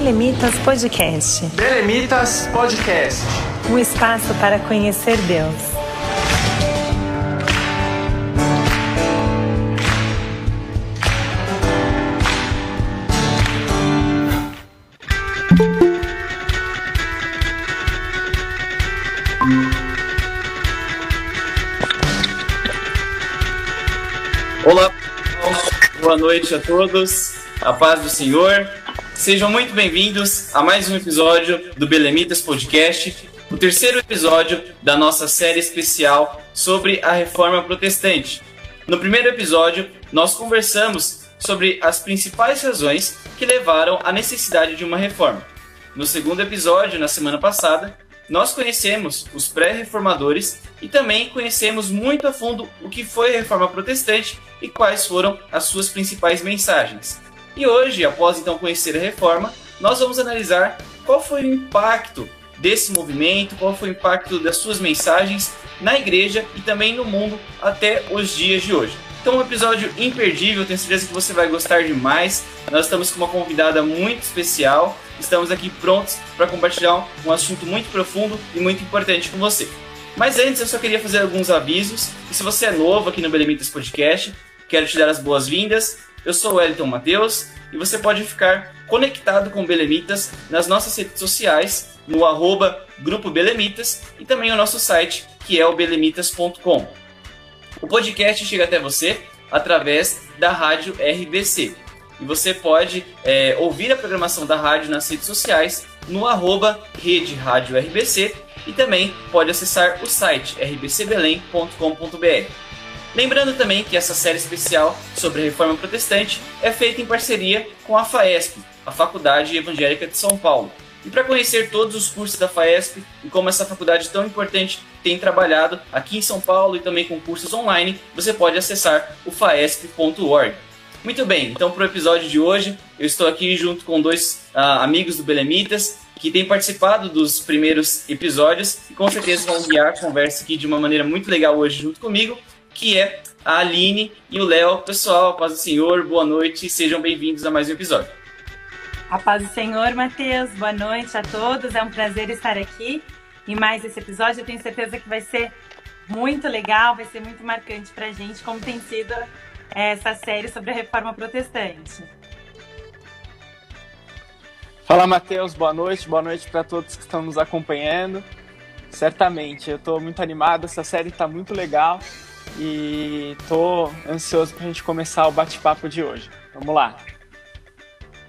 Belemitas Podcast. Belemitas Podcast. Um espaço para conhecer Deus. Olá, boa noite a todos, a paz do Senhor. Sejam muito bem-vindos a mais um episódio do Belemitas Podcast, o terceiro episódio da nossa série especial sobre a reforma protestante. No primeiro episódio, nós conversamos sobre as principais razões que levaram à necessidade de uma reforma. No segundo episódio, na semana passada, nós conhecemos os pré-reformadores e também conhecemos muito a fundo o que foi a reforma protestante e quais foram as suas principais mensagens. E hoje, após então conhecer a reforma, nós vamos analisar qual foi o impacto desse movimento, qual foi o impacto das suas mensagens na igreja e também no mundo até os dias de hoje. Então, um episódio imperdível, tenho certeza que você vai gostar demais. Nós estamos com uma convidada muito especial, estamos aqui prontos para compartilhar um assunto muito profundo e muito importante com você. Mas antes, eu só queria fazer alguns avisos. E se você é novo aqui no Belemitas Podcast, quero te dar as boas-vindas. Eu sou o Wellington Matheus e você pode ficar conectado com Belemitas nas nossas redes sociais, no arroba Grupo Belemitas e também o nosso site, que é o belemitas.com. O podcast chega até você através da rádio RBC. E você pode é, ouvir a programação da rádio nas redes sociais no arroba Rede Rádio RBC e também pode acessar o site rbcbelém.com.br. Lembrando também que essa série especial sobre a reforma protestante é feita em parceria com a FAESP, a Faculdade Evangélica de São Paulo. E para conhecer todos os cursos da FAESP e como essa faculdade tão importante tem trabalhado aqui em São Paulo e também com cursos online, você pode acessar o faesp.org. Muito bem, então para o episódio de hoje, eu estou aqui junto com dois uh, amigos do Belemitas que têm participado dos primeiros episódios e com certeza vão guiar a conversa aqui de uma maneira muito legal hoje junto comigo que é a Aline e o Léo. Pessoal, paz do Senhor, boa noite e sejam bem-vindos a mais um episódio. A paz do Senhor, Matheus, boa noite a todos. É um prazer estar aqui em mais esse episódio. Eu tenho certeza que vai ser muito legal, vai ser muito marcante para a gente, como tem sido essa série sobre a reforma protestante. Fala, Matheus, boa noite, boa noite para todos que estão nos acompanhando. Certamente, eu estou muito animado, essa série está muito legal e tô ansioso para a gente começar o bate-papo de hoje. Vamos lá.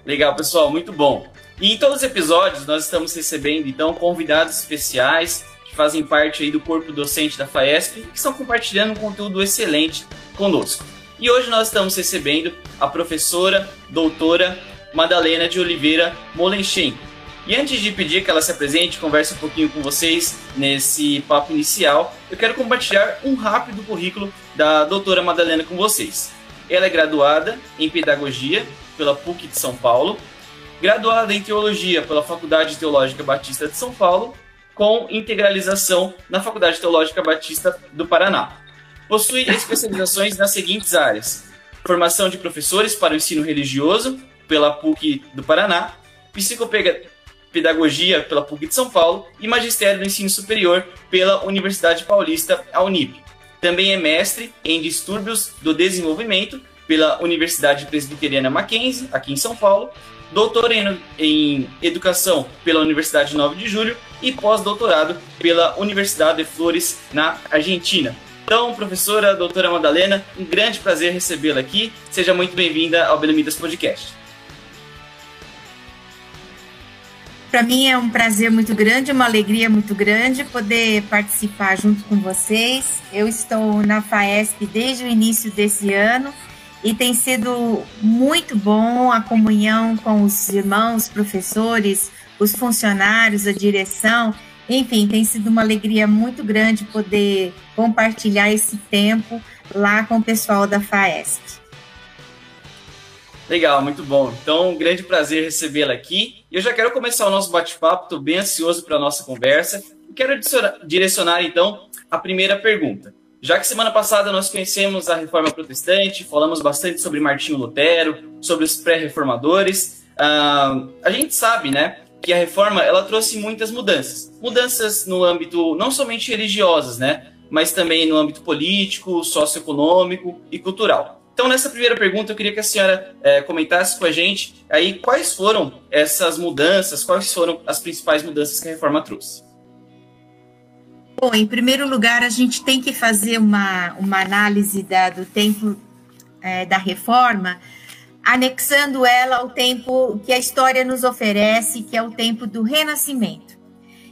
Legal, pessoal, muito bom. E em todos os episódios nós estamos recebendo então convidados especiais que fazem parte aí do corpo docente da FAESP e que estão compartilhando um conteúdo excelente conosco. E hoje nós estamos recebendo a professora doutora Madalena de Oliveira Molenchenko. E antes de pedir que ela se apresente, converse um pouquinho com vocês nesse papo inicial, eu quero compartilhar um rápido currículo da doutora Madalena com vocês. Ela é graduada em Pedagogia pela PUC de São Paulo, graduada em Teologia pela Faculdade Teológica Batista de São Paulo, com integralização na Faculdade Teológica Batista do Paraná. Possui especializações nas seguintes áreas: formação de professores para o ensino religioso pela PUC do Paraná, psicopedagogia Pedagogia pela PUC de São Paulo e Magistério do Ensino Superior pela Universidade Paulista, a Unip. Também é mestre em Distúrbios do Desenvolvimento pela Universidade Presbiteriana Mackenzie, aqui em São Paulo, doutor em, Educação pela Universidade 9 de Julho e pós-doutorado pela Universidade de Flores, na Argentina. Então, professora, doutora Madalena, um grande prazer recebê-la aqui. Seja muito bem-vinda ao Belemidas Podcast. Para mim é um prazer muito grande, uma alegria muito grande poder participar junto com vocês. Eu estou na FAESP desde o início desse ano e tem sido muito bom a comunhão com os irmãos, professores, os funcionários, a direção. Enfim, tem sido uma alegria muito grande poder compartilhar esse tempo lá com o pessoal da FAESP. Legal, muito bom. Então, um grande prazer recebê-la aqui. Eu já quero começar o nosso bate-papo, estou bem ansioso para a nossa conversa. E quero direcionar, então, a primeira pergunta. Já que semana passada nós conhecemos a reforma protestante, falamos bastante sobre Martinho Lutero, sobre os pré-reformadores, Uh, a gente sabe, né, que a reforma ela trouxe muitas mudanças, mudanças no âmbito não somente religiosas, né, mas também no âmbito político, socioeconômico e cultural. Então, nessa primeira pergunta, eu queria que a senhora é, comentasse com a gente aí quais foram essas mudanças, quais foram as principais mudanças que a reforma trouxe. Bom, em primeiro lugar, a gente tem que fazer uma, uma análise da, do tempo é, da reforma, anexando ela ao tempo que a história nos oferece, que é o tempo do Renascimento.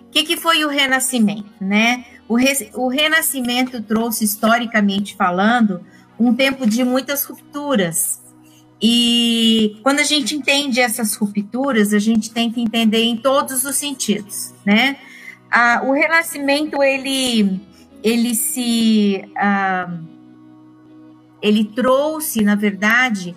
O que, que foi o Renascimento? Né? O, re, o Renascimento trouxe, historicamente falando, um tempo de muitas rupturas. E quando a gente entende essas rupturas, a gente tem que entender em todos os sentidos, né? Ah, o Renascimento, ele, ele se... Ah, ele trouxe, na verdade,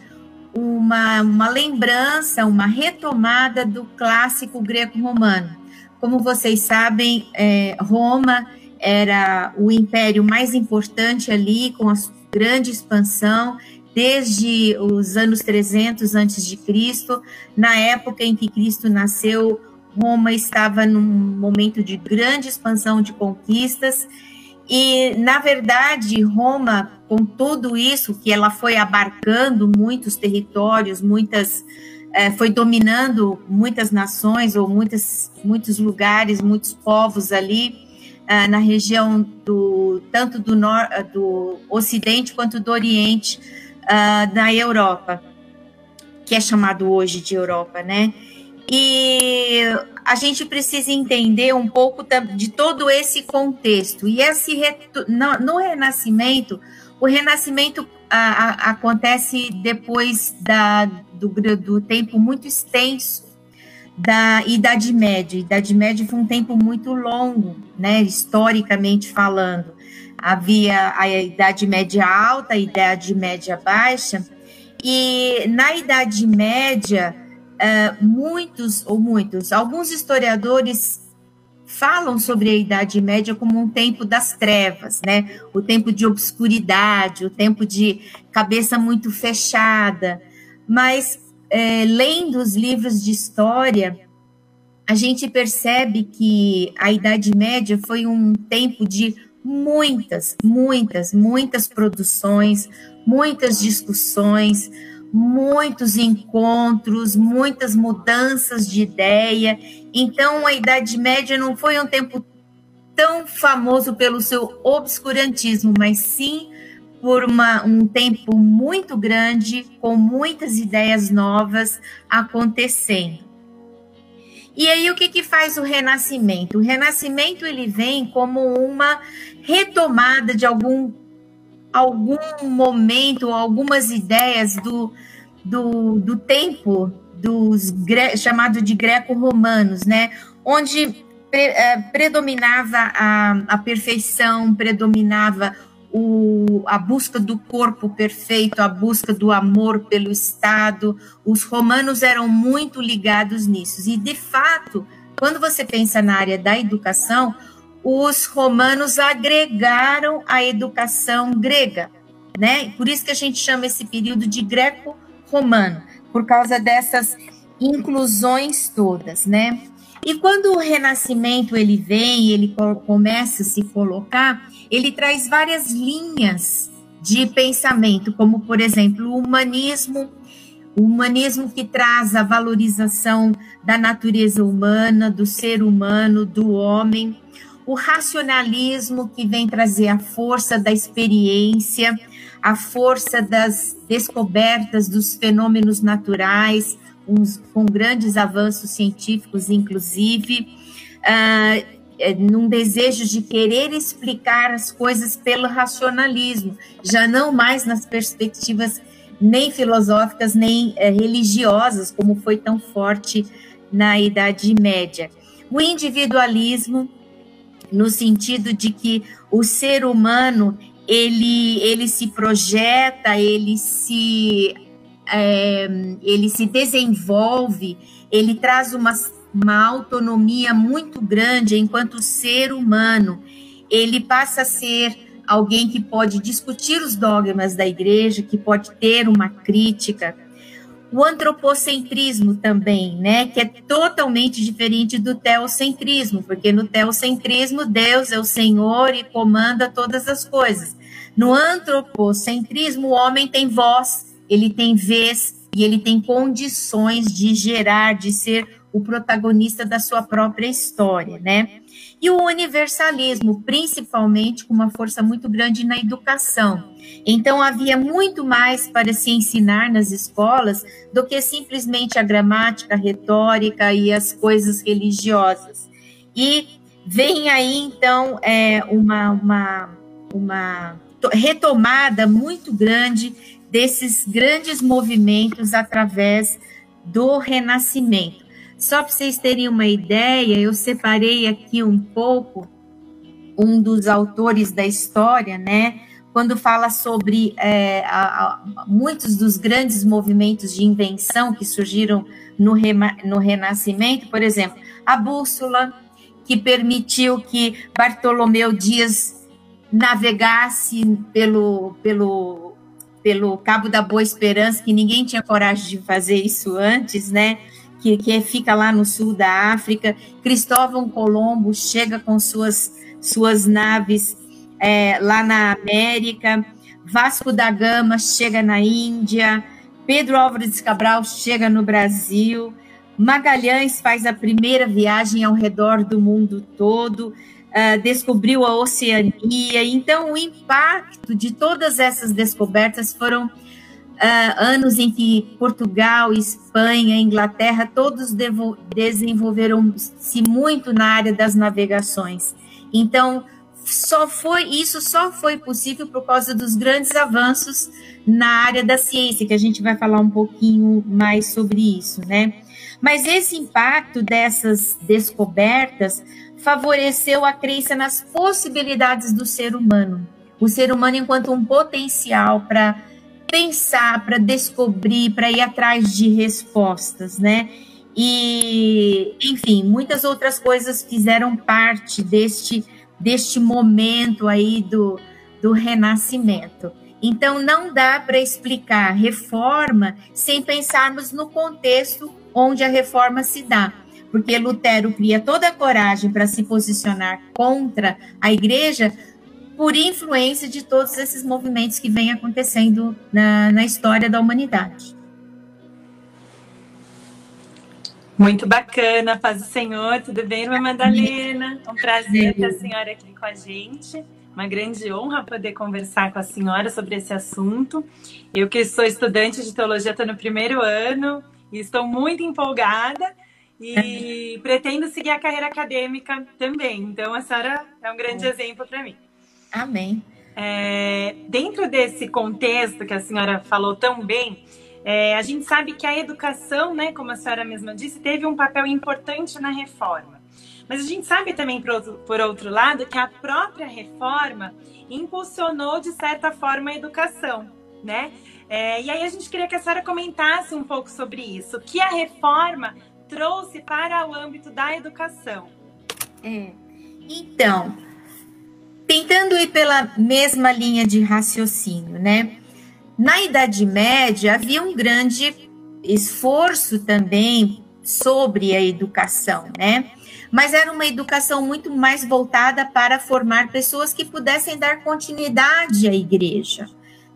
uma, uma lembrança, uma retomada do clássico greco-romano. Como vocês sabem, é, Roma era o império mais importante ali, com a grande expansão, desde os anos 300 antes de Cristo, na época em que Cristo nasceu, Roma estava num momento de grande expansão de conquistas. E, na verdade, Roma, com tudo isso, que ela foi abarcando muitos territórios, muitas, é, foi dominando muitas nações ou muitas, muitos lugares, muitos povos ali é, na região do tanto do, nor, do Ocidente quanto do Oriente uh, na Europa, que é chamado hoje de Europa, né? E a gente precisa entender um pouco de todo esse contexto. E esse no, Renascimento, o Renascimento acontece depois da, do, do tempo muito extenso da Idade Média. Idade Média foi um tempo muito longo, né, historicamente falando. Havia a Idade Média Alta, a Idade Média Baixa, e na Idade Média uh, muitos, ou muitos, alguns historiadores falam sobre a Idade Média como um tempo das trevas, né? O tempo de obscuridade, o tempo de cabeça muito fechada. Mas, é, lendo os livros de história, a gente percebe que a Idade Média foi um tempo de muitas, muitas, muitas produções, muitas discussões, muitos encontros, muitas mudanças de ideia. Então, a Idade Média não foi um tempo tão famoso pelo seu obscurantismo, mas sim por uma, um tempo muito grande, com muitas ideias novas acontecendo. E aí o que, que faz o renascimento? O renascimento ele vem como uma retomada de algum algum momento, algumas ideias do, do, do tempo dos chamado de greco-romanos, né? Onde pre, é, predominava a, a perfeição, predominava o, a busca do corpo perfeito, a busca do amor pelo Estado. Os romanos eram muito ligados nisso. E, de fato, quando você pensa na área da educação, os romanos agregaram a educação grega, né? Por isso que a gente chama esse período de greco-romano, por causa dessas inclusões todas, né? E quando o Renascimento ele vem, ele começa a se colocar, ele traz várias linhas de pensamento, como por exemplo o humanismo, o humanismo que traz a valorização da natureza humana, do ser humano, do homem, o racionalismo que vem trazer a força da experiência, a força das descobertas dos fenômenos naturais, uns, com grandes avanços científicos, inclusive, uh, num desejo de querer explicar as coisas pelo racionalismo, já não mais nas perspectivas nem filosóficas nem eh, religiosas, como foi tão forte na Idade Média. O individualismo, no sentido de que o ser humano ele, ele se projeta, ele se, é, ele se desenvolve, ele traz uma, uma autonomia muito grande enquanto ser humano. Ele passa a ser alguém que pode discutir os dogmas da igreja, que pode ter uma crítica. o antropocentrismo também, né, que é totalmente diferente do teocentrismo, porque no teocentrismo Deus é o Senhor e comanda todas as coisas. No antropocentrismo, o homem tem voz, ele tem vez e ele tem condições de gerar, de ser o protagonista da sua própria história, né? E o universalismo, principalmente com uma força muito grande na educação. Então, havia muito mais para se ensinar nas escolas do que simplesmente a gramática, a retórica e as coisas religiosas. E vem aí, então, é, uma, uma, uma retomada muito grande desses grandes movimentos através do Renascimento. Só para vocês terem uma ideia, eu separei aqui um pouco um dos autores da história, né? Quando fala sobre é, a, a, muitos dos grandes movimentos de invenção que surgiram no, rema, no Renascimento, por exemplo, a bússola, que permitiu que Bartolomeu Dias navegasse pelo, pelo, pelo Cabo da Boa Esperança, que ninguém tinha coragem de fazer isso antes, né? Que, que fica lá no sul da África. Cristóvão Colombo chega com suas, suas naves é, lá na América. Vasco da Gama chega na Índia. Pedro Álvares Cabral chega no Brasil. Magalhães faz a primeira viagem ao redor do mundo todo, uh, descobriu a Oceania. Então, o impacto de todas essas descobertas foram uh, anos em que Portugal, Espanha, Inglaterra, todos desenvolveram-se muito na área das navegações. Então, só foi isso só foi possível por causa dos grandes avanços na área da ciência, que a gente vai falar um pouquinho mais sobre isso, né? Mas esse impacto dessas descobertas favoreceu a crença nas possibilidades do ser humano. O ser humano enquanto um potencial para pensar, para descobrir, para ir atrás de respostas, né? E, enfim, muitas outras coisas fizeram parte deste, deste momento aí do, do renascimento. Então, não dá para explicar reforma sem pensarmos no contexto onde a reforma se dá. Porque Lutero cria toda a coragem para se posicionar contra a igreja, por influência de todos esses movimentos que vêm acontecendo na, na história da humanidade. Muito bacana, paz do Senhor, tudo bem, irmã Madalena? Um prazer ter a senhora aqui com a gente. Uma grande honra poder conversar com a senhora sobre esse assunto. Eu que sou estudante de teologia, estou no primeiro ano e estou muito empolgada e pretendo seguir a carreira acadêmica também. Então, a senhora é um grande exemplo para mim. Amém. É, dentro desse contexto que a senhora falou tão bem, é, a gente sabe que a educação, né, como a senhora mesma disse, teve um papel importante na reforma. Mas a gente sabe também, por outro, por outro lado, que a própria reforma impulsionou, de certa forma, a educação, né? É, e aí a gente queria que a senhora comentasse um pouco sobre isso. O que a reforma trouxe para o âmbito da educação? É. Então, tentando ir pela mesma linha de raciocínio, né? Na Idade Média havia um grande esforço também sobre a educação, né? Mas era uma educação muito mais voltada para formar pessoas que pudessem dar continuidade à igreja.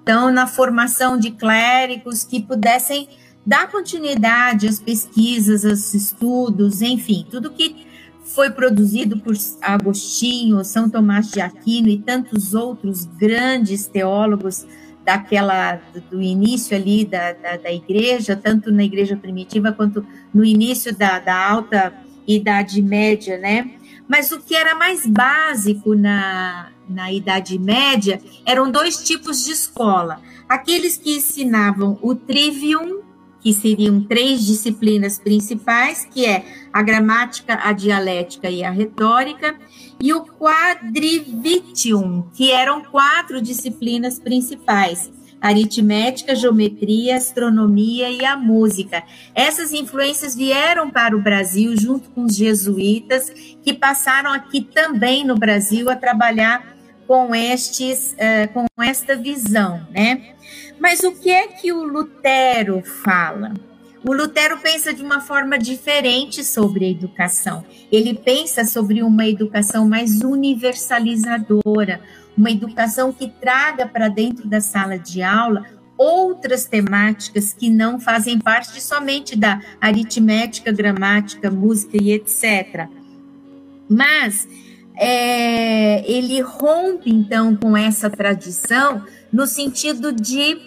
Então, na formação de clérigos que pudessem dar continuidade às pesquisas, aos estudos, enfim, tudo que foi produzido por Agostinho, São Tomás de Aquino e tantos outros grandes teólogos daquela do início ali da, da, da, igreja, tanto na igreja primitiva quanto no início da, da alta idade média, né? Mas o que era mais básico na, na idade média eram dois tipos de escola: aqueles que ensinavam o trivium que seriam três disciplinas principais, que é a gramática, a dialética e a retórica, e o quadrivitium, que eram quatro disciplinas principais: aritmética, geometria, astronomia e a música. Essas influências vieram para o Brasil junto com os jesuítas, que passaram aqui também no Brasil a trabalhar com estes, uh, com esta visão, né? Mas o que é que o Lutero fala? O Lutero pensa de uma forma diferente sobre a educação. Ele pensa sobre uma educação mais universalizadora, uma educação que traga para dentro da sala de aula outras temáticas que não fazem parte somente da aritmética, gramática, música e etc. Mas é, ele rompe então com essa tradição no sentido de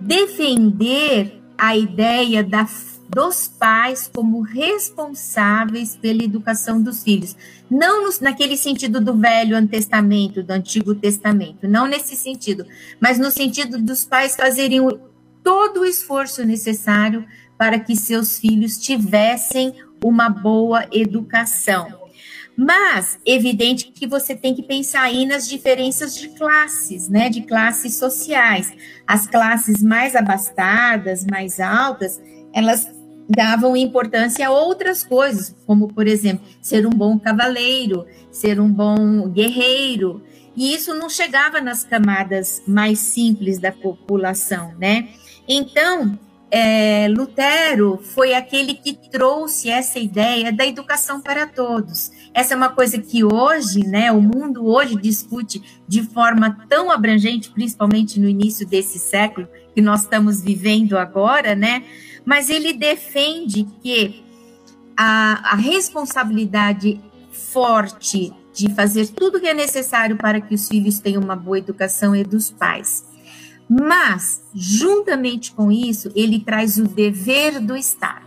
defender a ideia da dos pais como responsáveis pela educação dos filhos. Não nos, naquele sentido do Velho Testamento, do Antigo Testamento, não nesse sentido, mas no sentido dos pais fazerem todo o esforço necessário para que seus filhos tivessem uma boa educação. Mas, evidente que você tem que pensar aí nas diferenças de classes, né? De classes sociais. As classes mais abastadas, mais altas, elas davam importância a outras coisas, como, por exemplo, ser um bom cavaleiro, ser um bom guerreiro. E isso não chegava nas camadas mais simples da população, né? Então, é, Lutero foi aquele que trouxe essa ideia da educação para todos. Essa é uma coisa que hoje, né, o mundo hoje discute de forma tão abrangente, principalmente no início desse século que nós estamos vivendo agora, né? mas ele defende que a, a responsabilidade forte de fazer tudo que é necessário para que os filhos tenham uma boa educação é dos pais. Mas, juntamente com isso, ele traz o dever do Estado.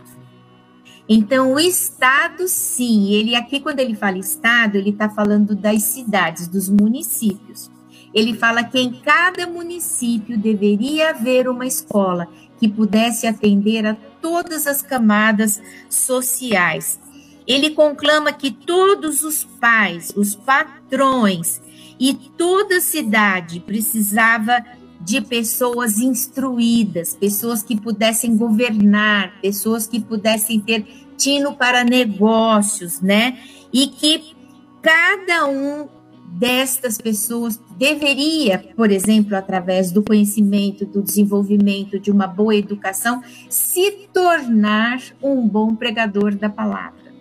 Então, o Estado, sim, ele aqui, quando ele fala Estado, ele está falando das cidades, dos municípios. Ele fala que em cada município deveria haver uma escola que pudesse atender a todas as camadas sociais. Ele conclama que todos os pais, os patrões e toda cidade precisava de pessoas instruídas, pessoas que pudessem governar, pessoas que pudessem ter tino para negócios, né? E que cada um destas pessoas deveria, por exemplo, através do conhecimento, do desenvolvimento de uma boa educação, se tornar um bom pregador da palavra.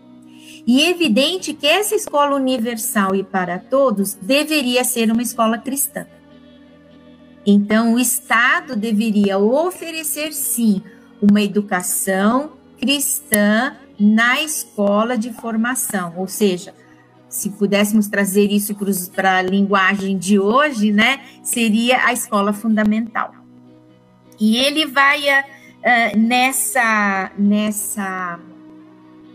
E é evidente que essa escola universal e para todos deveria ser uma escola cristã. Então, o Estado deveria oferecer, sim, uma educação cristã na escola de formação, ou seja, se pudéssemos trazer isso para a linguagem de hoje, né, seria a escola fundamental. E ele vai uh, nessa, nessa,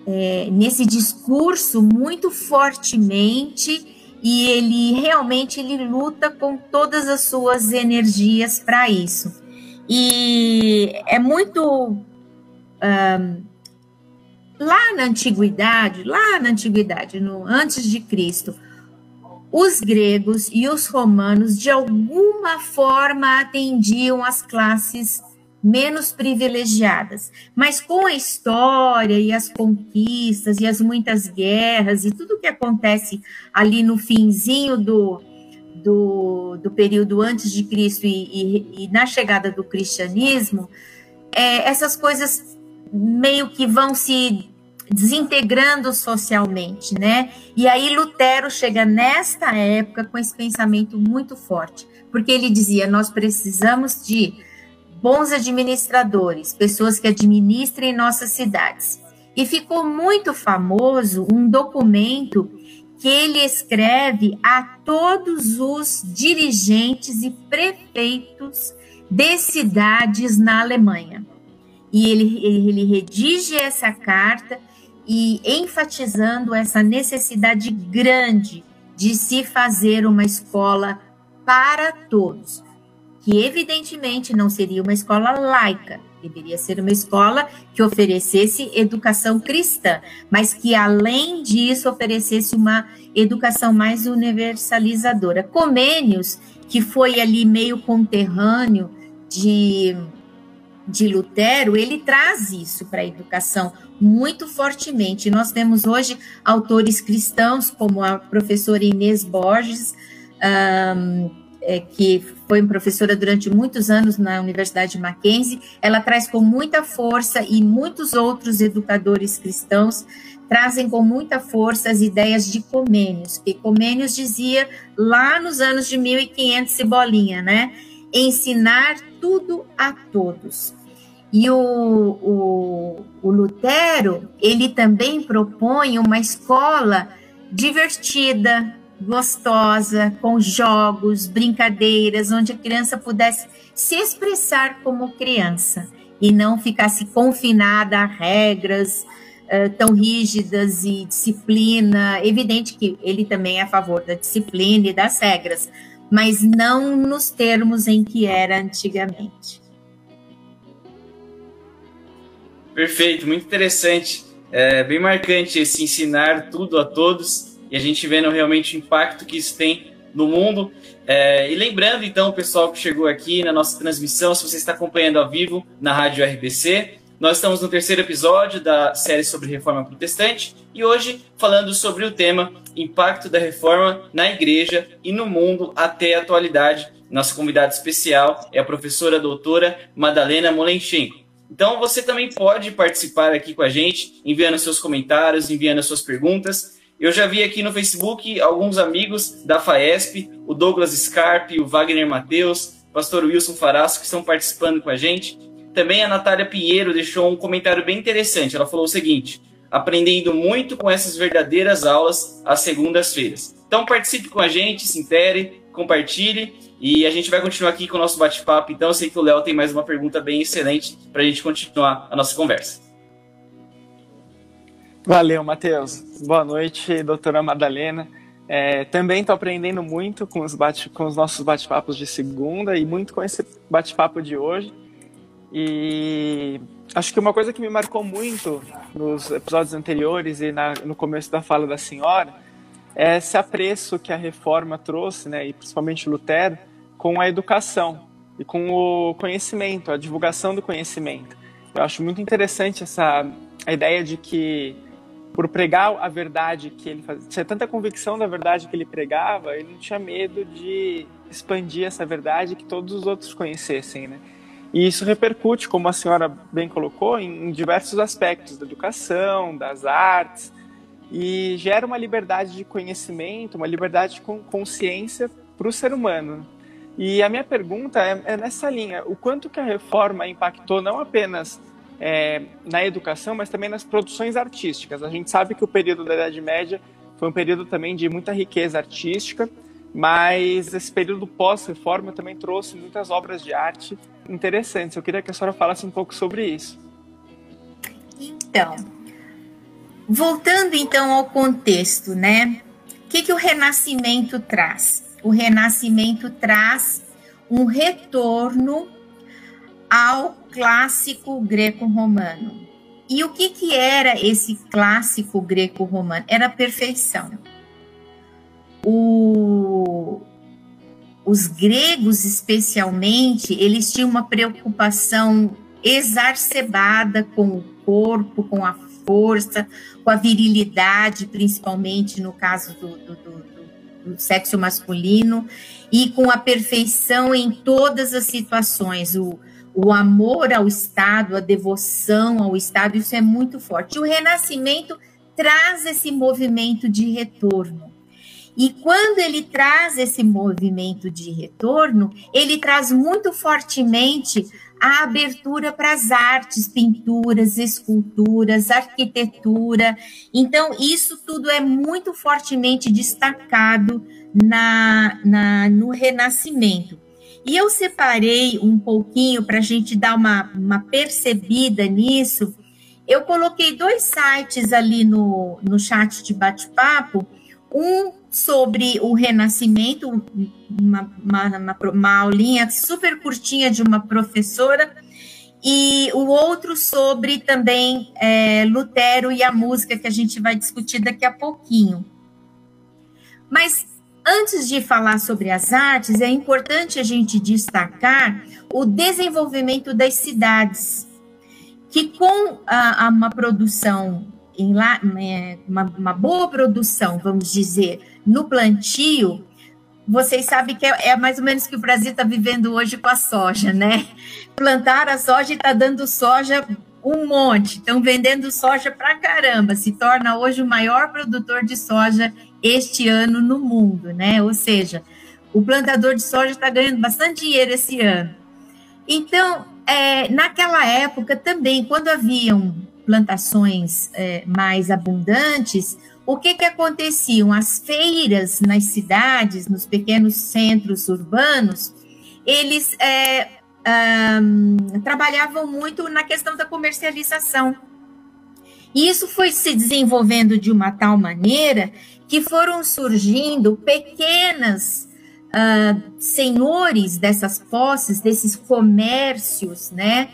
é, nesse discurso muito fortemente e ele realmente ele luta com todas as suas energias para isso. E é muito um, lá na antiguidade, lá na antiguidade, no antes de Cristo, os gregos e os romanos de alguma forma atendiam as classes menos privilegiadas, mas com a história e as conquistas e as muitas guerras e tudo que acontece ali no finzinho do, do, do período antes de Cristo e, e, e na chegada do cristianismo, é, essas coisas meio que vão se desintegrando socialmente, né? E aí Lutero chega nesta época com esse pensamento muito forte, porque ele dizia: nós precisamos de bons administradores, pessoas que administrem nossas cidades. E ficou muito famoso um documento que ele escreve a todos os dirigentes e prefeitos de cidades na Alemanha. E ele, ele redige essa carta e enfatizando essa necessidade grande de se fazer uma escola para todos, que evidentemente não seria uma escola laica, deveria ser uma escola que oferecesse educação cristã, mas que além disso oferecesse uma educação mais universalizadora. Comênios, que foi ali meio conterrâneo de de Lutero, ele traz isso para a educação muito fortemente. Nós temos hoje autores cristãos, como a professora Inês Borges, um, é, que foi professora durante muitos anos na Universidade de Mackenzie, ela traz com muita força e muitos outros educadores cristãos trazem com muita força as ideias de Comênios, que Comênios dizia lá nos anos de 1500 e bolinha, né? Ensinar tudo a todos. E o, o, o Lutero, ele também propõe uma escola divertida, gostosa, com jogos, brincadeiras, onde a criança pudesse se expressar como criança e não ficasse confinada a regras uh, tão rígidas e disciplina. Evidente que ele também é a favor da disciplina e das regras, mas não nos termos em que era antigamente. Perfeito, muito interessante. É bem marcante esse ensinar tudo a todos e a gente vendo realmente o impacto que isso tem no mundo. É, e lembrando, então, o pessoal que chegou aqui na nossa transmissão, se você está acompanhando ao vivo na Rádio RBC, nós estamos no terceiro episódio da série sobre reforma protestante e hoje falando sobre o tema Impacto da Reforma na Igreja e no Mundo até a atualidade. Nossa convidada especial é a professora doutora Madalena Molenchenko. Então você também pode participar aqui com a gente, enviando seus comentários, enviando suas perguntas. Eu já vi aqui no Facebook alguns amigos da FAESP, o Douglas Scarpe, o Wagner Matheus, o pastor Wilson Faraço, que estão participando com a gente. Também a Natália Pinheiro deixou um comentário bem interessante. Ela falou o seguinte: aprendendo muito com essas verdadeiras aulas às segundas-feiras. Então participe com a gente, se intere, compartilhe e a gente vai continuar aqui com o nosso bate-papo. Então, eu sei que o Léo tem mais uma pergunta bem excelente para a gente continuar a nossa conversa. Valeu, Matheus. Boa noite, doutora Madalena. É, também estou aprendendo muito com os, bate, com os nossos bate-papos de segunda e muito com esse bate-papo de hoje. E acho que uma coisa que me marcou muito nos episódios anteriores e na, no começo da fala da senhora é esse apreço que a reforma trouxe, né, e principalmente Lutero, com a educação e com o conhecimento, a divulgação do conhecimento. Eu acho muito interessante essa a ideia de que por pregar a verdade que ele fazia, tinha tanta convicção da verdade que ele pregava, ele não tinha medo de expandir essa verdade que todos os outros conhecessem, né? E isso repercute, como a senhora bem colocou, em, diversos aspectos da educação, das artes, e gera uma liberdade de conhecimento, uma liberdade de consciência para o ser humano. E a minha pergunta é, é, nessa linha: o quanto que a reforma impactou não apenas é, na educação, mas também nas produções artísticas? A gente sabe que o período da Idade Média foi um período também de muita riqueza artística, mas esse período pós-reforma também trouxe muitas obras de arte interessantes. Eu queria que a senhora falasse um pouco sobre isso. Então, voltando então ao contexto, né? O que, que o Renascimento traz? o Renascimento traz um retorno ao clássico greco-romano. E o que, que era esse clássico greco-romano? Era a perfeição. O, os gregos, especialmente, eles tinham uma preocupação exacerbada com o corpo, com a força, com a virilidade, principalmente no caso do, do, do do sexo masculino e com a perfeição em todas as situações. O, o amor ao Estado, a devoção ao Estado, isso é muito forte. O Renascimento traz esse movimento de retorno. E quando ele traz esse movimento de retorno, ele traz muito fortemente a abertura para as artes, pinturas, esculturas, arquitetura. Então, isso tudo é muito fortemente destacado na, na no Renascimento. E eu separei um pouquinho para a gente dar uma, uma percebida nisso. Eu coloquei dois sites ali no, no chat de bate-papo. Um sobre o Renascimento, uma, uma, uma, uma aulinha super curtinha de uma professora, e o outro sobre também é, Lutero e a música, que a gente vai discutir daqui a pouquinho. Mas antes de falar sobre as artes, é importante a gente destacar o desenvolvimento das cidades, que com uma produção em lá, é, uma, uma boa produção, vamos dizer, no plantio, vocês sabem que é, é mais ou menos que o Brasil está vivendo hoje com a soja, né? Plantar a soja e está dando soja um monte, estão vendendo soja para caramba, se torna hoje o maior produtor de soja este ano no mundo, né? Ou seja, o plantador de soja está ganhando bastante dinheiro esse ano. Então, é, naquela época também, quando haviam plantações é, mais abundantes, o que que aconteciam? As feiras nas cidades, nos pequenos centros urbanos, eles é, um, trabalhavam muito na questão da comercialização. E isso foi se desenvolvendo de uma tal maneira que foram surgindo pequenas uh, senhores dessas posses, desses comércios, né?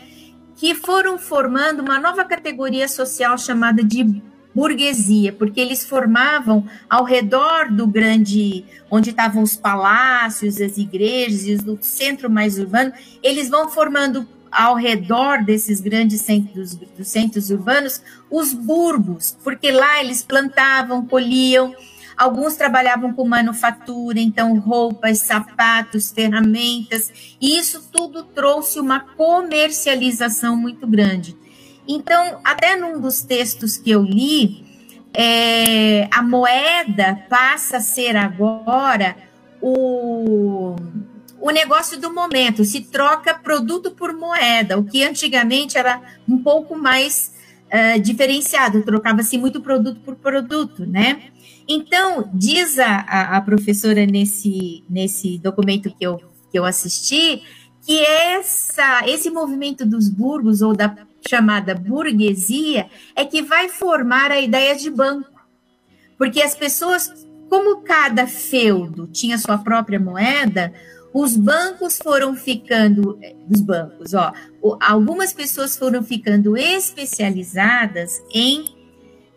Que foram formando uma nova categoria social chamada de burguesia, porque eles formavam ao redor do grande, onde estavam os palácios, as igrejas e o centro mais urbano, eles vão formando ao redor desses grandes centros, dos centros urbanos, os burgos, porque lá eles plantavam, colhiam, alguns trabalhavam com manufatura, então roupas, sapatos, ferramentas, e isso tudo trouxe uma comercialização muito grande. Então, até num dos textos que eu li, é, a moeda passa a ser agora o, o negócio do momento, se troca produto por moeda, o que antigamente era um pouco mais uh, diferenciado, trocava-se muito produto por produto, né? Então, diz a, a, professora nesse, nesse documento que eu, que eu assisti, que essa, esse movimento dos burgos ou da chamada burguesia é que vai formar a ideia de banco. Porque as pessoas, como cada feudo tinha sua própria moeda, os bancos foram ficando, os bancos, ó, algumas pessoas foram ficando especializadas em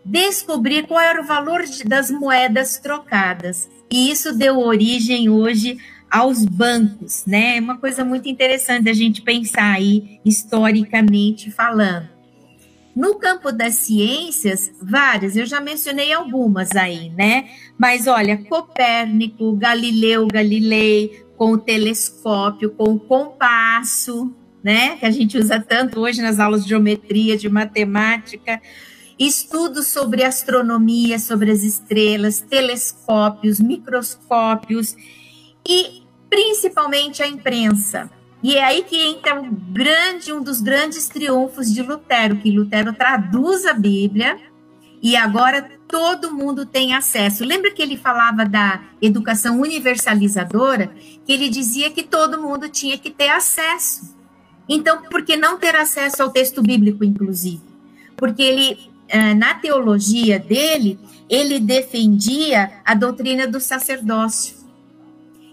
descobrir qual era o valor das moedas trocadas. E isso deu origem hoje aos bancos, né? É uma coisa muito interessante a gente pensar aí historicamente falando. No campo das ciências, várias, eu já mencionei algumas aí, né? Mas olha, Copérnico, Galileu Galilei, com o telescópio, com o compasso, né? Que a gente usa tanto hoje nas aulas de geometria, de matemática. Estudos sobre astronomia, sobre as estrelas, telescópios, microscópios e principalmente a imprensa. E é aí que entra um grande, um dos grandes triunfos de Lutero, que Lutero traduz a Bíblia e agora todo mundo tem acesso. Lembra que ele falava da educação universalizadora? Que ele dizia que todo mundo tinha que ter acesso. Então, por que não ter acesso ao texto bíblico, inclusive? Porque ele, eh, na teologia dele, ele defendia a doutrina do sacerdócio.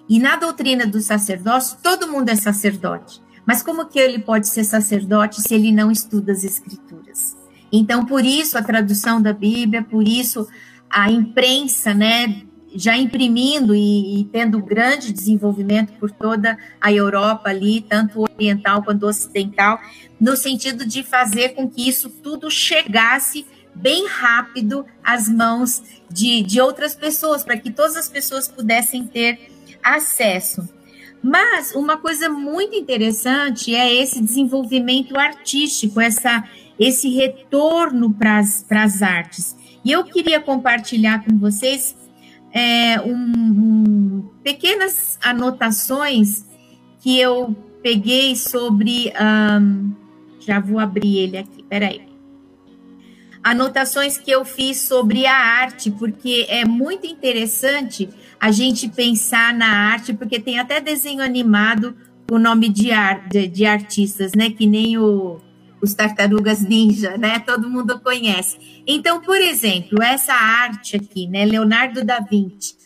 E na doutrina do sacerdócio, todo mundo é sacerdote. Mas como que ele pode ser sacerdote se ele não estuda as escrituras? Então, por isso a tradução da Bíblia, por isso a imprensa, né, já imprimindo e, e, tendo grande desenvolvimento por toda a Europa ali, tanto oriental quanto ocidental, no sentido de fazer com que isso tudo chegasse bem rápido às mãos de, de outras pessoas, para que todas as pessoas pudessem ter acesso. Mas uma coisa muito interessante é esse desenvolvimento artístico, essa, esse retorno para as artes. E eu queria compartilhar com vocês é, um, um, pequenas anotações que eu peguei sobre. Um, já vou abrir ele aqui, peraí anotações que eu fiz sobre a arte, porque é muito interessante a gente pensar na arte, porque tem até desenho animado com nome de, ar, de, de artistas, né? Que nem o, os tartarugas ninja, né? Todo mundo conhece. Então, por exemplo, essa arte aqui, né? Leonardo da Vinci.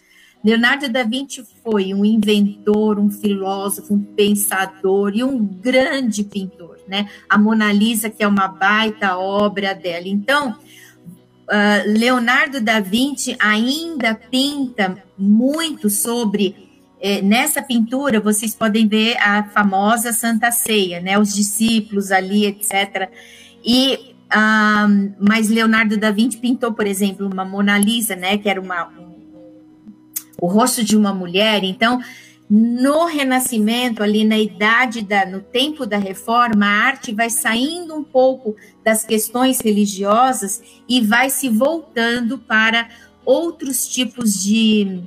Leonardo da Vinci foi um inventor, um filósofo, um pensador e um grande pintor, né? A Mona Lisa, que é uma baita obra dela. Então, uh, Leonardo da Vinci ainda pinta muito sobre. Eh, nessa pintura, vocês podem ver a famosa Santa Ceia, né? Os discípulos ali, etc. E um, mas Leonardo da Vinci pintou, por exemplo, uma Mona Lisa, né? Que era uma, o rosto de uma mulher. Então, no Renascimento, ali na idade da, no tempo da Reforma, a arte vai saindo um pouco das questões religiosas e vai se voltando para outros tipos de,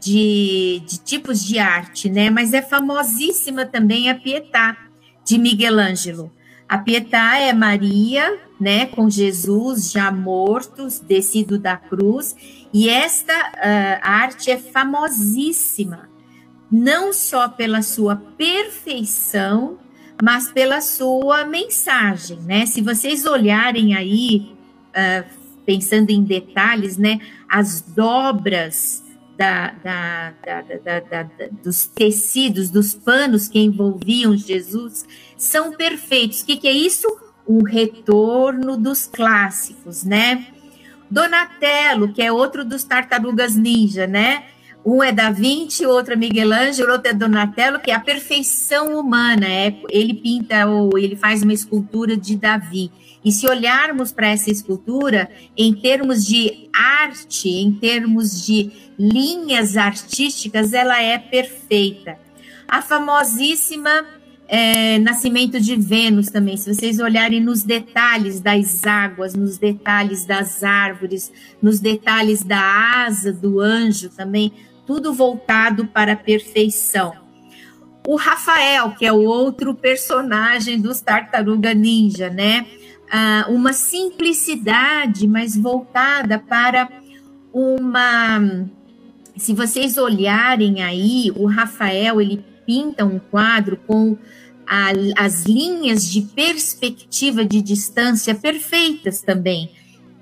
de, de tipos de arte, né? Mas é famosíssima também a Pietà de Miguel Ângelo. A Pietà é Maria, né, com Jesus já morto, descido da cruz, e esta uh, arte é famosíssima, não só pela sua perfeição, mas pela sua mensagem, né? Se vocês olharem aí, uh, pensando em detalhes, né, as dobras da, da, da, dos tecidos, dos panos que envolviam Jesus, são perfeitos. O que, que é isso? O retorno dos clássicos, né? Donatello, que é outro dos tartarugas ninja, né? Um é Da Vinci, outro é Miguel Ângelo, outro é Donatello, que é a perfeição humana. É, ele pinta ou ele faz uma escultura de Davi. E se olharmos para essa escultura, em termos de arte, em termos de linhas artísticas, ela é perfeita. A famosíssima é, Nascimento de Vênus também, se vocês olharem nos detalhes das águas, nos detalhes das árvores, nos detalhes da asa do anjo também, tudo voltado para a perfeição. O Rafael, que é o outro personagem dos Tartaruga Ninja, né? Uma simplicidade, mas voltada para uma. Se vocês olharem aí, o Rafael ele pinta um quadro com a, as linhas de perspectiva de distância perfeitas também,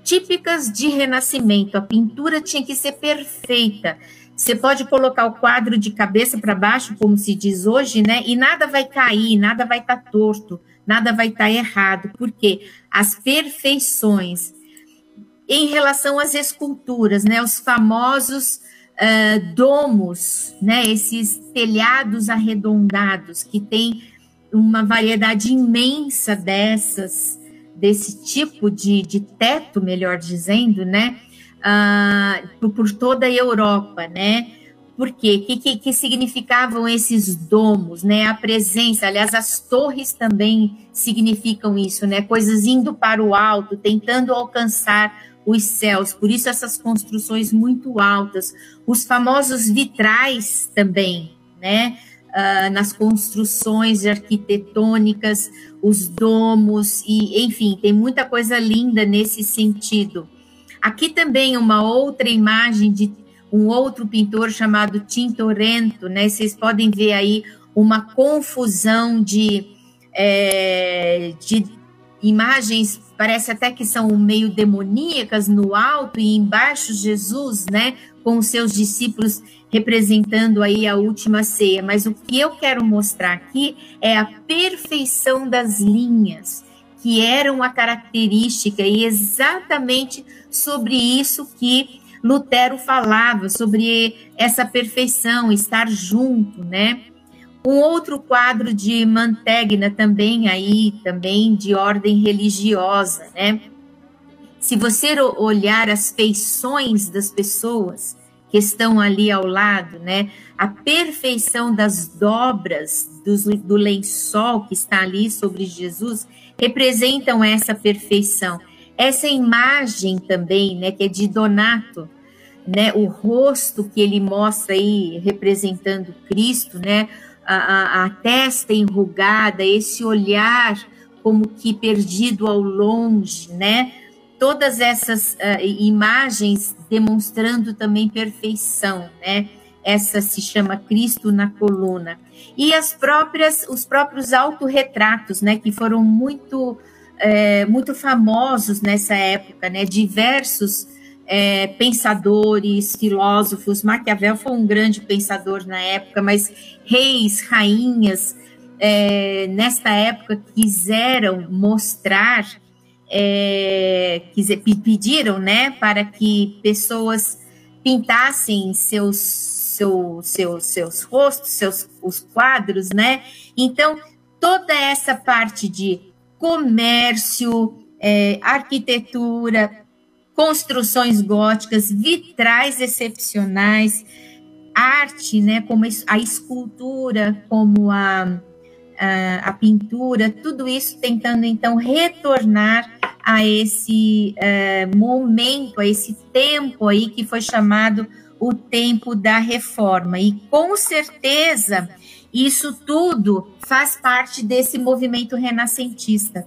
típicas de renascimento. A pintura tinha que ser perfeita. Você pode colocar o quadro de cabeça para baixo, como se diz hoje, né? E nada vai cair, nada vai estar tá torto, nada vai estar tá errado, porque as perfeições em relação às esculturas, né? Os famosos uh, domos, né? Esses telhados arredondados que tem uma variedade imensa dessas, desse tipo de, de teto, melhor dizendo, né? uh, por, por, toda a Europa, né? Por quê? Que, que, que, significavam esses domos, né? A presença, aliás, as torres também significam isso, né? Coisas indo para o alto, tentando alcançar os céus. Por isso essas construções muito altas, os famosos vitrais também, né? Uh, nas construções arquitetônicas, os domos e, enfim, tem muita coisa linda nesse sentido. Aqui também uma outra imagem de um outro pintor chamado Tintorento, né? Vocês podem ver aí uma confusão de, é, de imagens, parece até que são meio demoníacas no alto e embaixo Jesus, né? Com os seus discípulos representando aí a última ceia. Mas o que eu quero mostrar aqui é a perfeição das linhas que eram a característica e exatamente sobre isso que Lutero falava, sobre essa perfeição, estar junto, né? Um outro quadro de Mantegna também aí, também de ordem religiosa, né? Se você olhar as feições das pessoas que estão ali ao lado, né? A perfeição das dobras do, do lençol que está ali sobre Jesus representam essa perfeição. Essa imagem também, né, que é de Donato, né, o rosto que ele mostra aí representando Cristo, né, a, a, a testa enrugada, esse olhar como que perdido ao longe, né, todas essas uh, imagens demonstrando também perfeição, né, essa se chama Cristo na coluna. E as próprias, os próprios autorretratos, né, que foram muito, é, muito famosos nessa época, né, diversos é, pensadores, filósofos, Maquiavel foi um grande pensador na época, mas reis, rainhas, é, nesta época quiseram mostrar, é, quiser, pediram, né, para que pessoas pintassem seus seu, seu, seus rostos, seus os quadros, né? Então, toda essa parte de comércio, é, arquitetura, construções góticas, vitrais excepcionais, arte, né, como a escultura, como a, a, a pintura, tudo isso tentando então retornar a esse uh, momento, a esse tempo aí que foi chamado o tempo da reforma. E com certeza isso tudo faz parte desse movimento renascentista.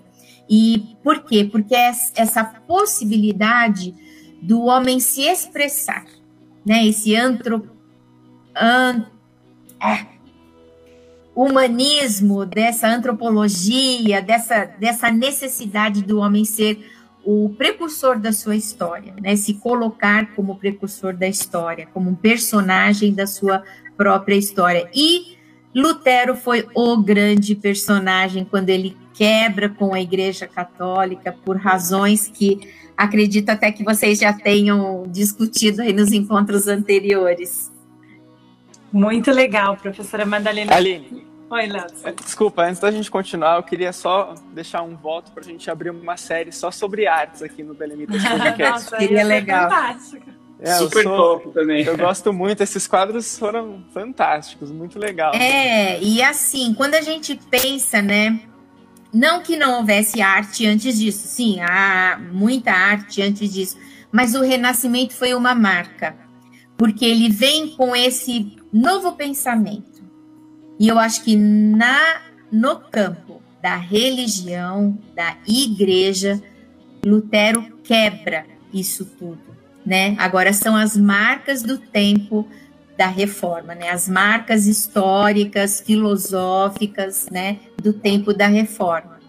E por quê? Porque essa possibilidade do homem se expressar, né? Esse antro, an, é, humanismo, dessa antropologia, dessa, dessa necessidade do homem ser o precursor da sua história, né? Se colocar como precursor da história, como um personagem da sua própria história. E Lutero foi o grande personagem quando ele quebra com a Igreja Católica por razões que acredito até que vocês já tenham discutido aí nos encontros anteriores. Muito legal, professora Madalena. Aline. Oi, Léo. É, desculpa, antes da gente continuar, eu queria só deixar um voto para a gente abrir uma série só sobre artes aqui no Belemitas Podcast. Nossa, Seria legal. Fantástico. É, Super sou, top também. Eu gosto muito, esses quadros foram fantásticos, muito legal. É, e assim, quando a gente pensa, né? Não que não houvesse arte antes disso, sim, há muita arte antes disso, mas o Renascimento foi uma marca, porque ele vem com esse novo pensamento. E eu acho que na no campo da religião, da igreja, Lutero quebra isso tudo né? Agora são as marcas do tempo da reforma, né? As marcas históricas, filosóficas, né, do tempo da reforma.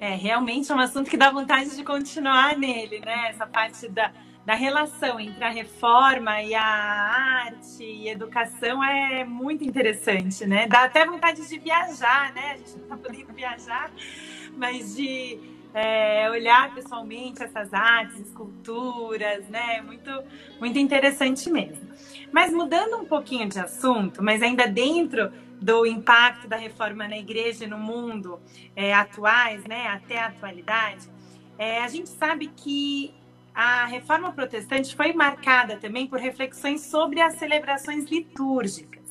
É, realmente é um assunto que dá vontade de continuar nele, né? Essa parte da, da relação entre a reforma e a arte e educação é muito interessante, né? Dá até vontade de viajar, né? A gente não tá podendo viajar, mas de é, olhar pessoalmente essas artes, esculturas, né? Muito, muito interessante mesmo. Mas mudando um pouquinho de assunto, mas ainda dentro do impacto da reforma na igreja e no mundo é, atuais, né? Até a atualidade, é, a gente sabe que a reforma protestante foi marcada também por reflexões sobre as celebrações litúrgicas.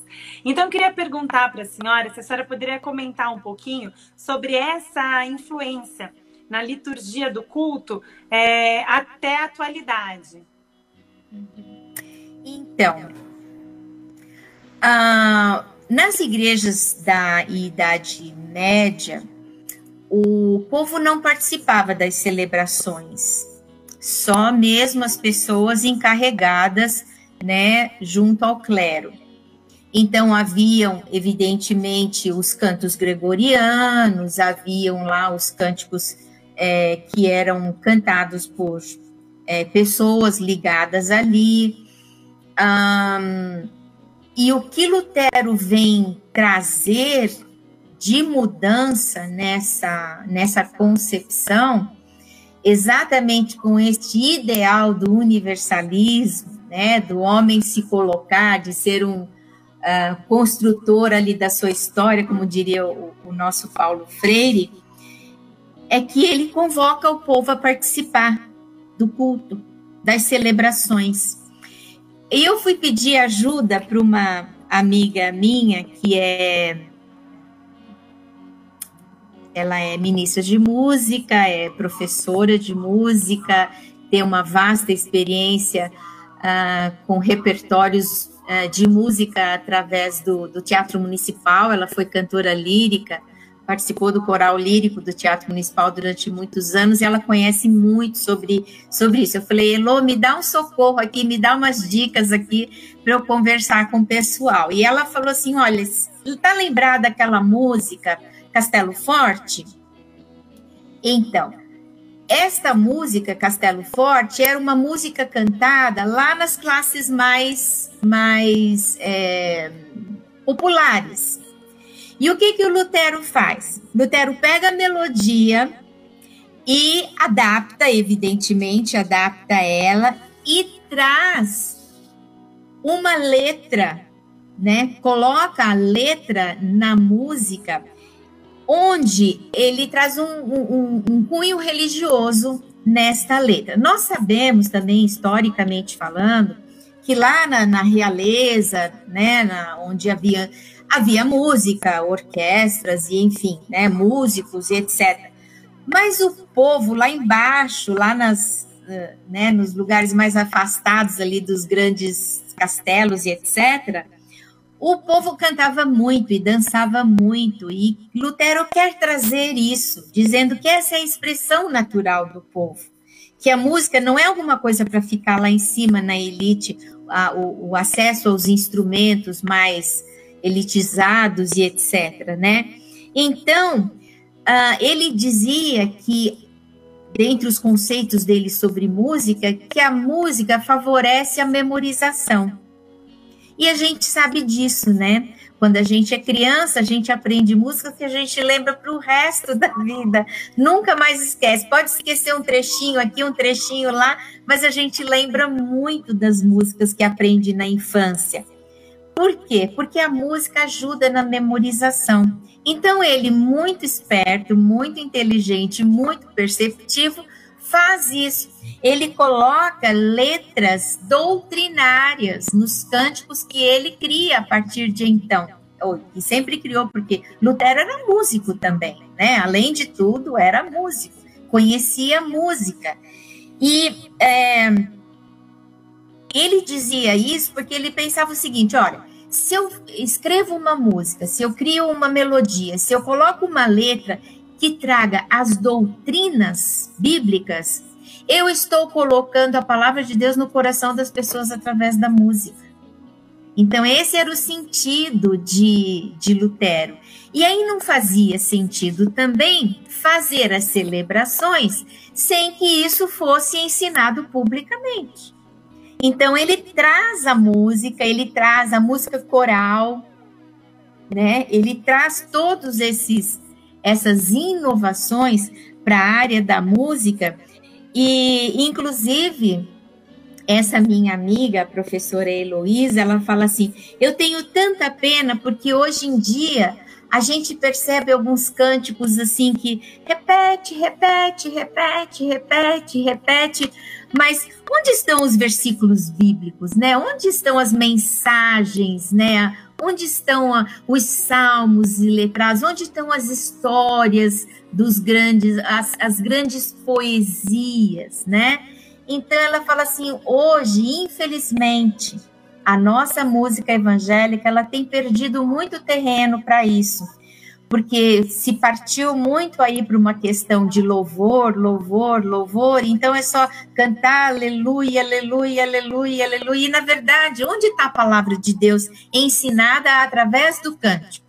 Então, eu queria perguntar para a senhora se a senhora poderia comentar um pouquinho sobre essa influência na liturgia do culto é, até a atualidade? Então, ah, nas igrejas da Idade Média, o povo não participava das celebrações, só mesmo as pessoas encarregadas, né, junto ao clero. Então, haviam, evidentemente, os cantos gregorianos, haviam lá os cânticos é, que eram cantados por é, pessoas ligadas ali. Um, e o que Lutero vem trazer de mudança nessa, nessa concepção, exatamente com este ideal do universalismo, né, do homem se colocar, de ser um uh, construtor ali da sua história, como diria o, o nosso Paulo Freire, é que ele convoca o povo a participar do culto, das celebrações. Eu fui pedir ajuda para uma amiga minha que é ela é ministra de música, é professora de música, tem uma vasta experiência uh, com repertórios uh, de música através do, do Teatro Municipal. Ela foi cantora lírica participou do coral lírico do Teatro Municipal durante muitos anos e ela conhece muito sobre, sobre isso. Eu falei, Elô, me dá um socorro aqui, me dá umas dicas aqui para eu conversar com o pessoal. E ela falou assim: olha, está lembrada aquela música Castelo Forte? Então, esta música Castelo Forte era uma música cantada lá nas classes mais, mais é, populares. E o que, que o Lutero faz? Lutero pega a melodia e adapta, evidentemente, adapta ela e traz uma letra, né? Coloca a letra na música, onde ele traz um, um, um cunho religioso nesta letra. Nós sabemos também, historicamente falando, que lá na, na realeza, né, na, onde havia havia música, orquestras e enfim, né, músicos e etc. Mas o povo lá embaixo, lá nas, eh, né, nos lugares mais afastados ali dos grandes castelos e etc., o povo cantava muito e dançava muito, e Lutero quer trazer isso, dizendo que essa é a expressão natural do povo, que a música não é alguma coisa para ficar lá em cima na elite, a, o, o acesso aos instrumentos mais elitizados e etc. Né? Então, uh, ele dizia que, dentre os conceitos dele sobre música, que a música favorece a memorização. E a gente sabe disso, né? Quando a gente é criança, a gente aprende música que a gente lembra para o resto da vida. Nunca mais esquece. Pode esquecer um trechinho aqui, um trechinho lá, mas a gente lembra muito das músicas que aprende na infância. Por quê? Porque a música ajuda na memorização. Então, ele, muito esperto, muito inteligente, muito perceptivo, faz isso. Ele coloca letras doutrinárias nos cânticos que ele cria a partir de então. E sempre criou, porque Lutero era músico também, né? Além de tudo, era músico, conhecia música. E é, ele dizia isso porque ele pensava o seguinte: olha, se eu escrevo uma música, se eu crio uma melodia, se eu coloco uma letra que traga as doutrinas bíblicas, eu estou colocando a palavra de Deus no coração das pessoas através da música. Então, esse era o sentido de, de Lutero. E aí não fazia sentido também fazer as celebrações sem que isso fosse ensinado publicamente. Então ele traz a música, ele traz a música coral, né? Ele traz todos esses essas inovações para a área da música e inclusive essa minha amiga, a professora Heloísa, ela fala assim: "Eu tenho tanta pena porque hoje em dia a gente percebe alguns cânticos assim que repete, repete, repete, repete, repete, mas onde estão os versículos bíblicos, né? Onde estão as mensagens, né? Onde estão a, os salmos e letrados? Onde estão as histórias dos grandes, as, as grandes poesias, né? Então ela fala assim, hoje, infelizmente, a nossa música evangélica ela tem perdido muito terreno para isso porque se partiu muito aí para uma questão de louvor, louvor, louvor, então é só cantar aleluia, aleluia, aleluia, aleluia. E na verdade, onde está a palavra de Deus ensinada através do cântico?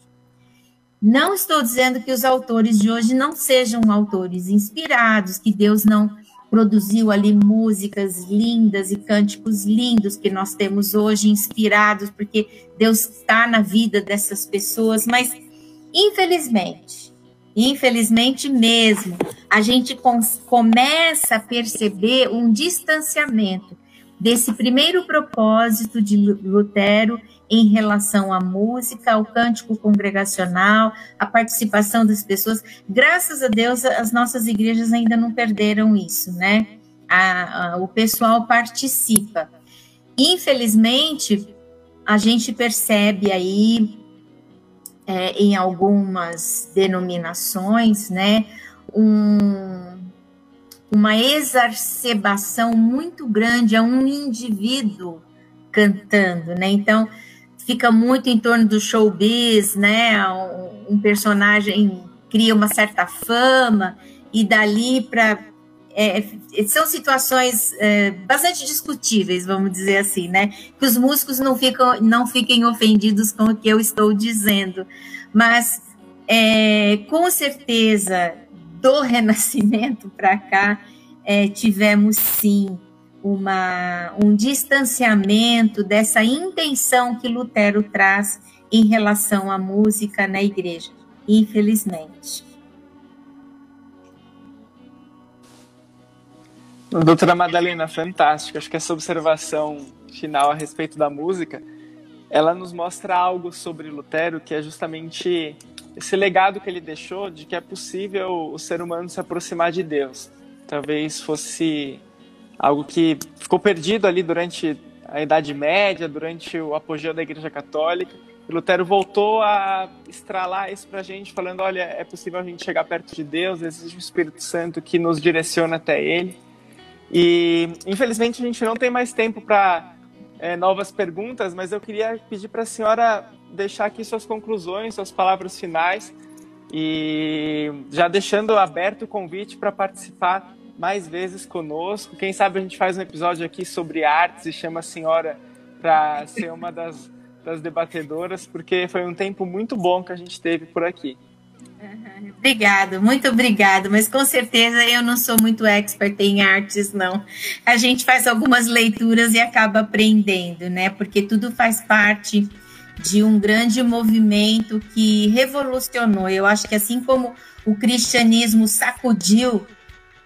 Não estou dizendo que os autores de hoje não sejam autores inspirados, que Deus não produziu ali músicas lindas e cânticos lindos que nós temos hoje inspirados, porque Deus está na vida dessas pessoas, mas Infelizmente, infelizmente mesmo, a gente começa a perceber um distanciamento desse primeiro propósito de Lutero em relação à música, ao cântico congregacional, à participação das pessoas. Graças a Deus, as nossas igrejas ainda não perderam isso, né? A, a, o pessoal participa. Infelizmente, a gente percebe aí é, em algumas denominações, né, um, uma exacerbação muito grande a um indivíduo cantando, né? Então fica muito em torno do showbiz, né? Um, um personagem cria uma certa fama e dali para é, são situações é, bastante discutíveis, vamos dizer assim, né? Que os músicos não, ficam, não fiquem ofendidos com o que eu estou dizendo, mas é, com certeza do Renascimento para cá é, tivemos sim uma, um distanciamento dessa intenção que Lutero traz em relação à música na igreja, infelizmente. Doutora Madalena, fantástico. Acho que essa observação final a respeito da música, ela nos mostra algo sobre Lutero, que é justamente esse legado que ele deixou de que é possível o ser humano se aproximar de Deus. Talvez fosse algo que ficou perdido ali durante a Idade Média, durante o apogeu da Igreja Católica. E Lutero voltou a estralar isso para a gente, falando: olha, é possível a gente chegar perto de Deus, existe o Espírito Santo que nos direciona até Ele. E infelizmente a gente não tem mais tempo para é, novas perguntas, mas eu queria pedir para a senhora deixar aqui suas conclusões, suas palavras finais e já deixando aberto o convite para participar mais vezes conosco. Quem sabe a gente faz um episódio aqui sobre artes e chama a senhora para ser uma das, das debatedoras, porque foi um tempo muito bom que a gente teve por aqui. Obrigado, muito obrigado. Mas com certeza eu não sou muito expert em artes, não. A gente faz algumas leituras e acaba aprendendo, né? Porque tudo faz parte de um grande movimento que revolucionou. Eu acho que assim como o cristianismo sacudiu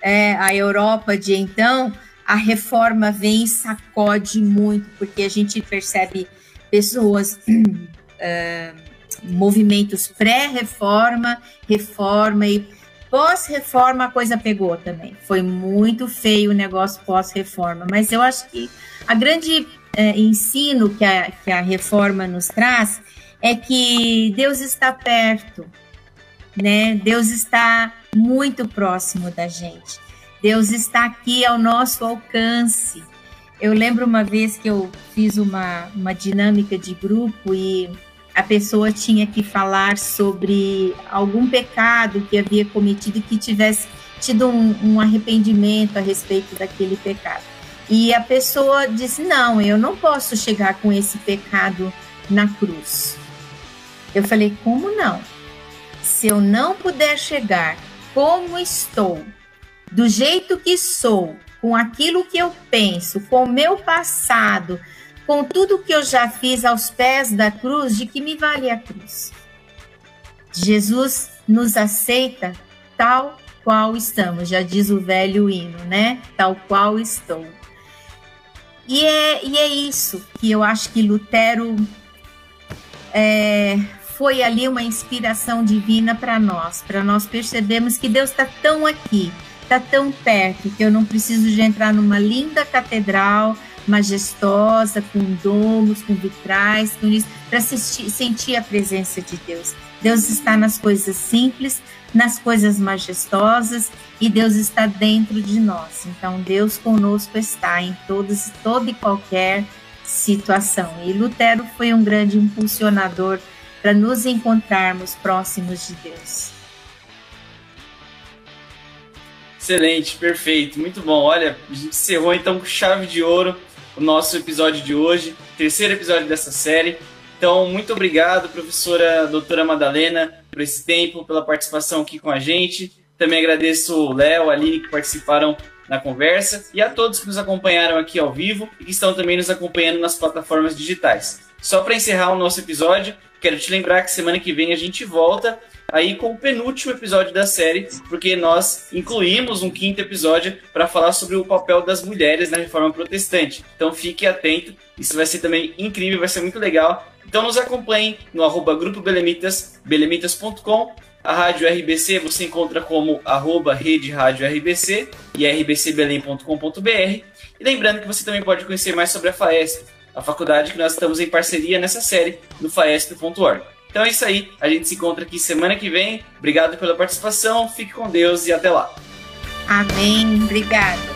é, a Europa de então, a reforma vem e sacode muito, porque a gente percebe pessoas. Uh, movimentos pré-reforma, reforma e pós-reforma a coisa pegou também. Foi muito feio o negócio pós-reforma, mas eu acho que a grande é, ensino que a, que a reforma nos traz é que Deus está perto, né? Deus está muito próximo da gente. Deus está aqui ao nosso alcance. Eu lembro uma vez que eu fiz uma, uma dinâmica de grupo e a pessoa tinha que falar sobre algum pecado que havia cometido que tivesse tido um, um, arrependimento a respeito daquele pecado. E a pessoa disse: Não, eu não posso chegar com esse pecado na cruz. Eu falei: Como não? Se eu não puder chegar como estou, do jeito que sou, com aquilo que eu penso, com o meu passado, com tudo que eu já fiz aos pés da cruz, de que me vale a cruz? Jesus nos aceita tal qual estamos, já diz o velho hino, né? Tal qual estou. E é, e é isso que eu acho que Lutero é, foi ali uma inspiração divina para nós, para nós percebermos que Deus está tão aqui, está tão perto, que eu não preciso de entrar numa linda catedral, majestosa, com domos, com vitrais, com isso, para sentir a presença de Deus. Deus está nas coisas simples, nas coisas majestosas e Deus está dentro de nós. Então Deus conosco está em todas, toda e qualquer situação. E Lutero foi um grande impulsionador para nos encontrarmos próximos de Deus. Excelente, perfeito, muito bom. Olha, a gente encerrou então com chave de ouro o nosso episódio de hoje, terceiro episódio dessa série. Então, muito obrigado, professora doutora Madalena, por esse tempo, pela participação aqui com a gente. Também agradeço o Léo, a Aline, que participaram na conversa, e a todos que nos acompanharam aqui ao vivo e que estão também nos acompanhando nas plataformas digitais. Só para encerrar o nosso episódio, quero te lembrar que semana que vem a gente volta aí com o penúltimo episódio da série, porque nós incluímos um quinto episódio para falar sobre o papel das mulheres na reforma protestante. Então fique atento, isso vai ser também incrível, vai ser muito legal. Então nos acompanhe no arroba Grupo Belemitas, belemitas.com. A Rádio RBC você encontra como arroba Rede Rádio RBC e rbcbelém.com.br. E lembrando que você também pode conhecer mais sobre a FAESP, a faculdade que nós estamos em parceria nessa série no faesp.org. Então é isso aí. A gente se encontra aqui semana que vem. Obrigado pela participação. Fique com Deus e até lá. Amém. Obrigada.